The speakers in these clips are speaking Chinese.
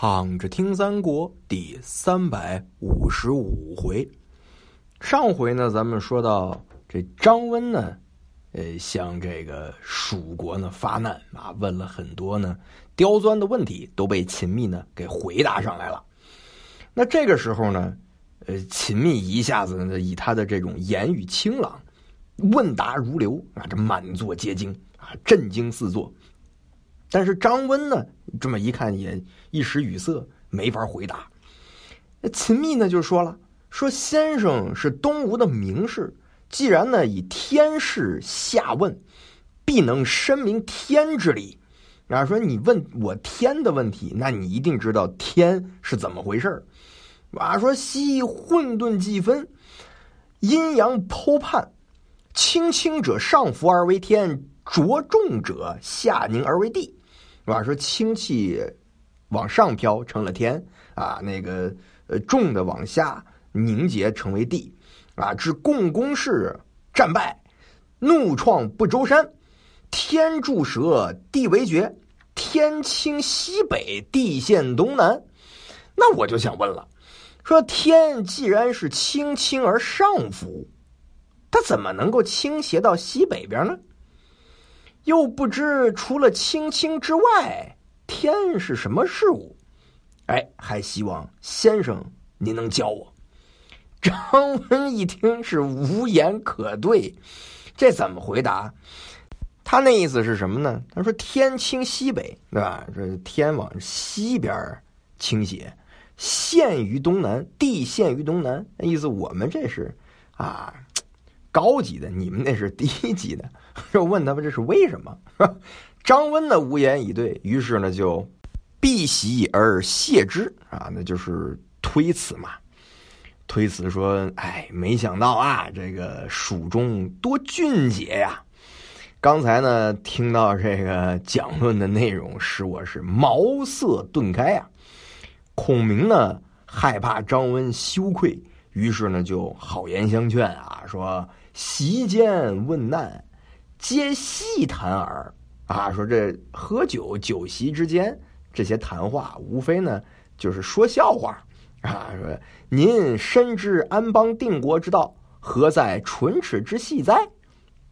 躺着听三国第三百五十五回。上回呢，咱们说到这张温呢，呃，向这个蜀国呢发难啊，问了很多呢刁钻的问题，都被秦密呢给回答上来了。那这个时候呢，呃，秦密一下子呢，以他的这种言语清朗，问答如流啊，这满座皆惊啊，震惊四座。但是张温呢，这么一看也一时语塞，没法回答。那秦密呢就说了：“说先生是东吴的名士，既然呢以天事下问，必能深明天之理。啊，说你问我天的问题，那你一定知道天是怎么回事儿。啊，说昔混沌既分，阴阳剖判，轻轻者上浮而为天，着重者下凝而为地。”是吧？说氢气往上飘成了天啊，那个呃重的往下凝结成为地啊。至共工氏战败，怒创不周山，天柱蛇，地为绝，天倾西北，地陷东南。那我就想问了，说天既然是轻轻而上浮，它怎么能够倾斜到西北边呢？又不知除了青青之外，天是什么事物？哎，还希望先生您能教我。张温一听是无言可对，这怎么回答？他那意思是什么呢？他说天倾西北，对吧？这天往西边倾斜，陷于东南，地陷于东南。那意思我们这是啊。高级的，你们那是低级的。就问他们这是为什么？张温呢无言以对，于是呢就避席而谢之啊，那就是推辞嘛。推辞说：“哎，没想到啊，这个蜀中多俊杰呀！刚才呢听到这个讲论的内容，使我是茅塞顿开呀。”孔明呢害怕张温羞愧，于是呢就好言相劝啊，说。席间问难，皆细谈耳。啊，说这喝酒酒席之间这些谈话，无非呢就是说笑话。啊，说您深知安邦定国之道，何在唇齿之细哉？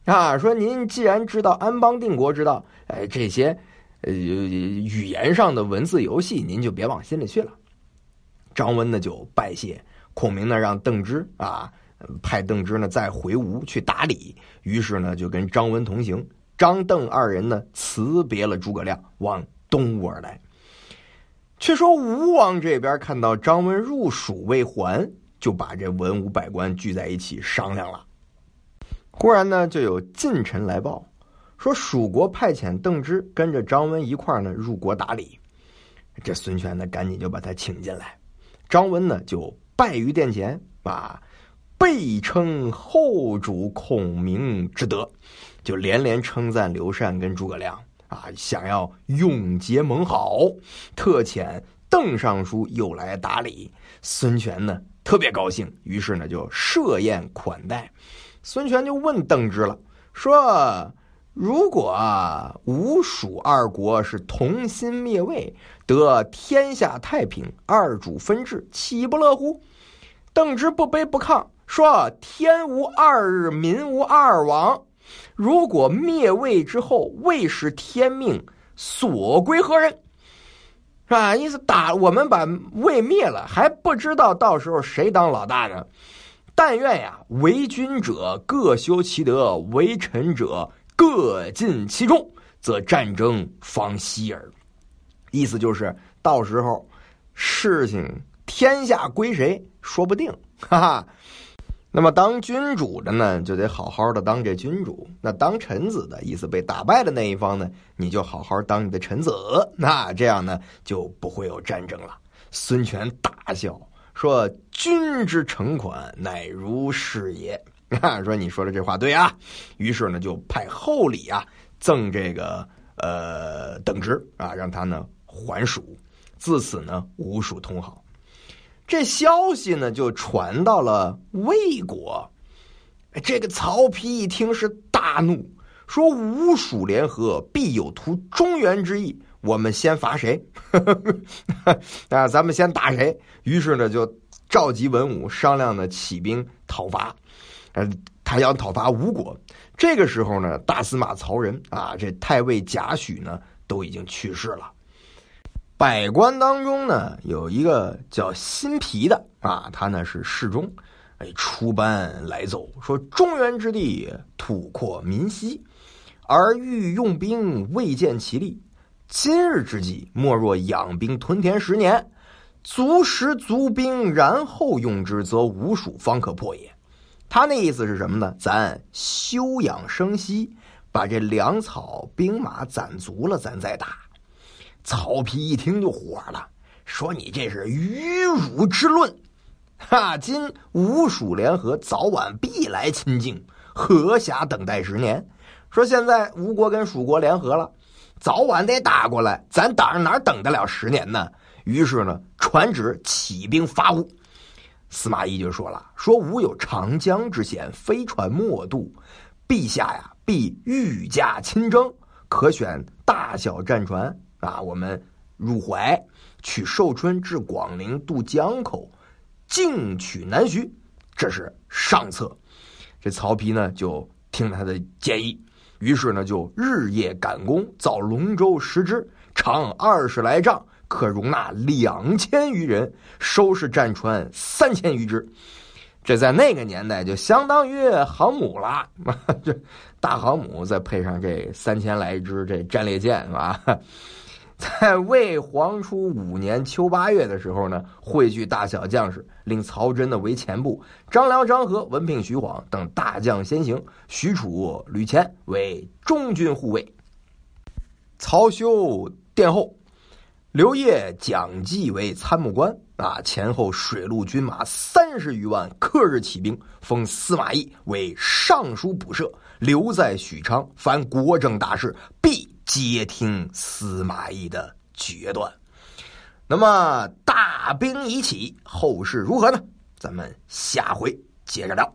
啊，说您既然知道安邦定国之道，哎，这些呃语言上的文字游戏，您就别往心里去了。张温呢就拜谢，孔明呢让邓芝啊。派邓芝呢再回吴去打理，于是呢就跟张温同行。张邓二人呢辞别了诸葛亮，往东吴而来。却说吴王这边看到张温入蜀未还，就把这文武百官聚在一起商量了。忽然呢，就有近臣来报，说蜀国派遣邓芝跟着张温一块呢入国打理。这孙权呢赶紧就把他请进来。张温呢就拜于殿前，啊，备称后主孔明之德，就连连称赞刘禅跟诸葛亮啊，想要永结盟好。特遣邓尚书又来打理，孙权呢特别高兴，于是呢就设宴款待。孙权就问邓芝了，说：“如果吴蜀二国是同心灭魏，得天下太平，二主分治，岂不乐乎？”邓芝不卑不亢。说天无二日，民无二王。如果灭魏之后，魏是天命，所归何人？是吧？意思打我们把魏灭了，还不知道到时候谁当老大呢？但愿呀，为君者各修其德，为臣者各尽其忠，则战争方息耳。意思就是到时候事情天下归谁，说不定。哈哈。那么当君主的呢，就得好好的当这君主；那当臣子的意思，被打败的那一方呢，你就好好当你的臣子。那这样呢，就不会有战争了。孙权大笑说：“君之诚款，乃如是也。”啊，说你说的这话对啊。于是呢，就派厚礼啊，赠这个呃等职啊，让他呢还蜀。自此呢，吴蜀通好。这消息呢，就传到了魏国。这个曹丕一听是大怒，说：“吴蜀联合，必有图中原之意。我们先伐谁？啊，咱们先打谁？于是呢，就召集文武商量呢，起兵讨伐。呃，他要讨伐吴国。这个时候呢，大司马曹仁啊，这太尉贾诩呢，都已经去世了。百官当中呢，有一个叫辛毗的啊，他呢是侍中，哎，出班来奏说：中原之地土阔民稀，而欲用兵未见其利。今日之计，莫若养兵屯田十年，足食足兵，然后用之，则吴蜀方可破也。他那意思是什么呢？咱休养生息，把这粮草兵马攒足了，咱再打。曹丕一听就火了，说：“你这是愚辱之论！哈，今吴蜀联合，早晚必来侵境，何暇等待十年？说现在吴国跟蜀国联合了，早晚得打过来，咱等哪等得了十年呢？于是呢，传旨起兵伐吴。司马懿就说了：“说吾有长江之险，飞船莫渡，陛下呀，必御驾亲征，可选大小战船。”啊，我们入淮，取寿春至广陵，渡江口，进取南徐，这是上策。这曹丕呢，就听他的建议，于是呢，就日夜赶工，造龙舟十只，长二十来丈，可容纳两千余人，收拾战船三千余只。这在那个年代就相当于航母了，这大航母再配上这三千来只这战列舰，是吧？在魏黄初五年秋八月的时候呢，汇聚大小将士，令曹真呢为前部，张辽、张合、文聘、徐晃等大将先行，许褚、吕虔为中军护卫，曹休殿后，刘烨、蒋济为参谋官。啊，前后水陆军马三十余万，克日起兵，封司马懿为尚书仆射，留在许昌，凡国政大事必。接听司马懿的决断，那么大兵已起，后事如何呢？咱们下回接着聊。